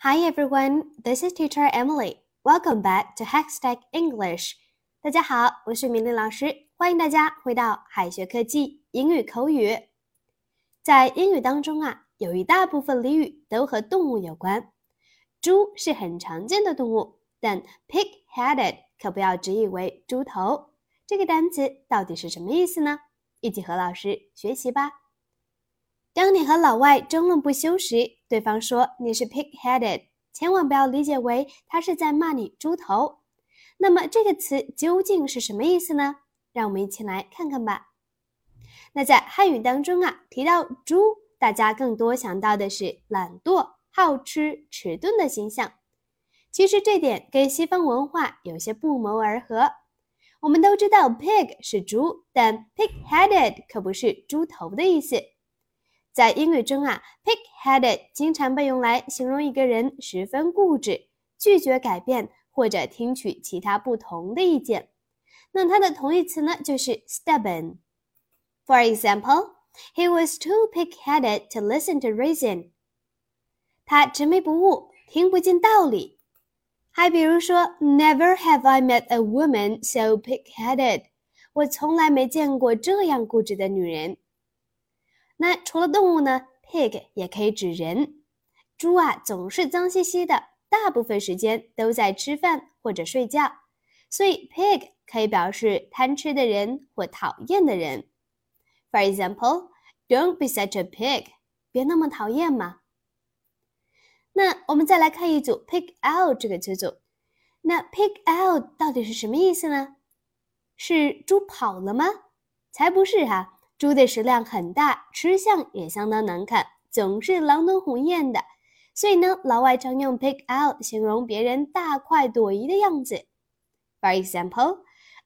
Hi everyone, this is Teacher Emily. Welcome back to Hackstack English. 大家好，我是米粒老师，欢迎大家回到海学科技英语口语。在英语当中啊，有一大部分俚语都和动物有关。猪是很常见的动物，但 pig-headed 可不要直译为猪头。这个单词到底是什么意思呢？一起和老师学习吧。当你和老外争论不休时，对方说你是 pig-headed，千万不要理解为他是在骂你猪头。那么这个词究竟是什么意思呢？让我们一起来看看吧。那在汉语当中啊，提到猪，大家更多想到的是懒惰、好吃、迟钝的形象。其实这点跟西方文化有些不谋而合。我们都知道 pig 是猪，但 pig-headed 可不是猪头的意思。在英语中啊，pig-headed 经常被用来形容一个人十分固执，拒绝改变或者听取其他不同的意见。那它的同义词呢，就是 stubborn。For example, he was too pig-headed to listen to reason。他执迷不悟，听不进道理。还比如说，Never have I met a woman so pig-headed。我从来没见过这样固执的女人。那除了动物呢？pig 也可以指人。猪啊，总是脏兮兮的，大部分时间都在吃饭或者睡觉，所以 pig 可以表示贪吃的人或讨厌的人。For example, don't be such a pig，别那么讨厌嘛。那我们再来看一组 pig out 这个词组。那 pig out 到底是什么意思呢？是猪跑了吗？才不是哈。猪的食量很大，吃相也相当难看，总是狼吞虎咽的。所以呢，老外常用 “pick out 形容别人大快朵颐的样子。For example,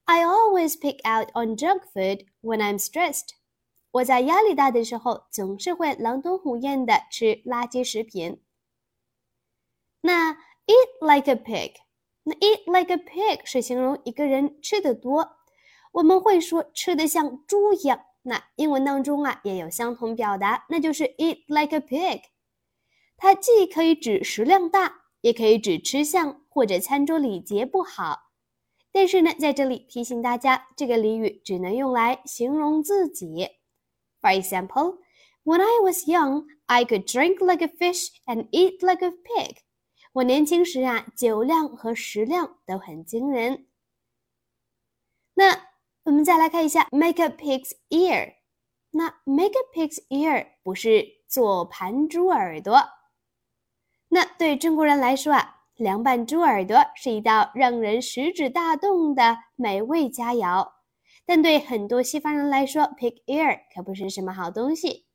I always pick out on junk food when I'm stressed. 我在压力大的时候，总是会狼吞虎咽的吃垃圾食品。那 eat like a pig，那 eat like a pig 是形容一个人吃的多，我们会说吃的像猪一样。那英文当中啊也有相同表达，那就是 eat like a pig。它既可以指食量大，也可以指吃相或者餐桌礼节不好。但是呢，在这里提醒大家，这个俚语只能用来形容自己。For example, when I was young, I could drink like a fish and eat like a pig。我年轻时啊，酒量和食量都很惊人。那。我们再来看一下 make a pig's ear。那 make a pig's ear 不是做盘猪耳朵。那对中国人来说啊，凉拌猪耳朵是一道让人食指大动的美味佳肴。但对很多西方人来说，pig ear 可不是什么好东西。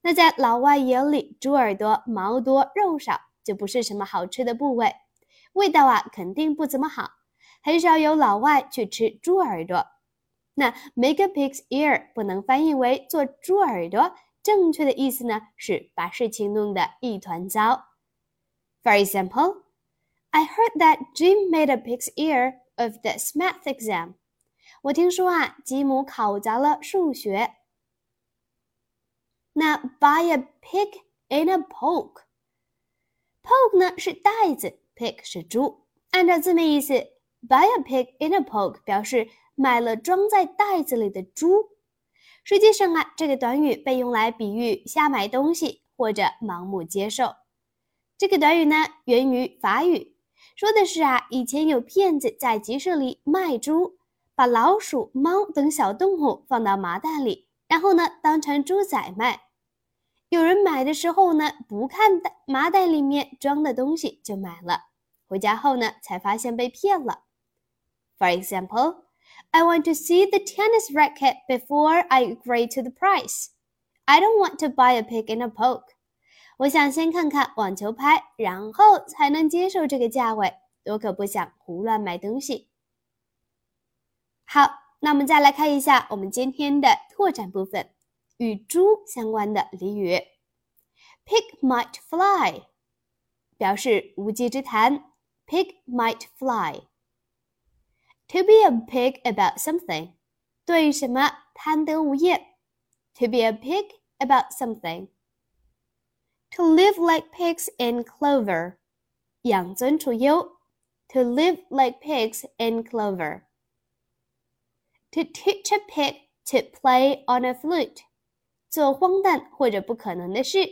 那在老外眼里，猪耳朵毛多肉少，就不是什么好吃的部位，味道啊肯定不怎么好。很少有老外去吃猪耳朵。那 make a pig's ear 不能翻译为做猪耳朵，正确的意思呢是把事情弄得一团糟。For example, I heard that Jim made a pig's ear of this math exam. 我听说啊，吉姆考砸了数学。那 buy a pig in a poke，poke 呢是袋子，pig 是猪。按照字面意思，buy a pig in a poke 表示。 买了装在袋子里的猪。实际上啊，这个短语被用来比喻瞎买东西或者盲目接受。这个短语呢，源于法语，说的是啊，以前有骗子在集市里卖猪，把老鼠、猫等小动物放到麻袋里，然后呢，当成猪仔卖。有人买的时候呢，不看麻袋里面装的东西就买了，回家后呢，才发现被骗了。For example. I want to see the tennis racket before I agree to the price. I don't want to buy a pig in a poke. 我想先看看网球拍，然后才能接受这个价位。我可不想胡乱买东西。好，那我们再来看一下我们今天的拓展部分，与猪相关的俚语。Pig might fly，表示无稽之谈。Pig might fly。 To be a pig about something，对什么贪得无厌。To be a pig about something。To live like pigs in clover， 养尊处优，to live like pigs in clover。To teach a pig to play on a flute，做荒诞或者不可能的事。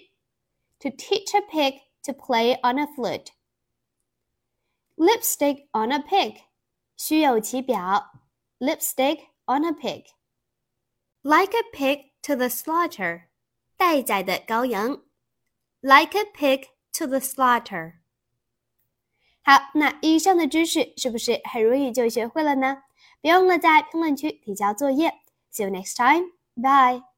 To teach a pig to play on a flute。Lipstick on a pig， 虚有其表。Lipstick on a pig。Like a pig to the slaughter，待宰的羔羊。Like a pig to the slaughter。好，那以上的知识是不是很容易就学会了呢？别忘了在评论区提交作业。See you next time. Bye.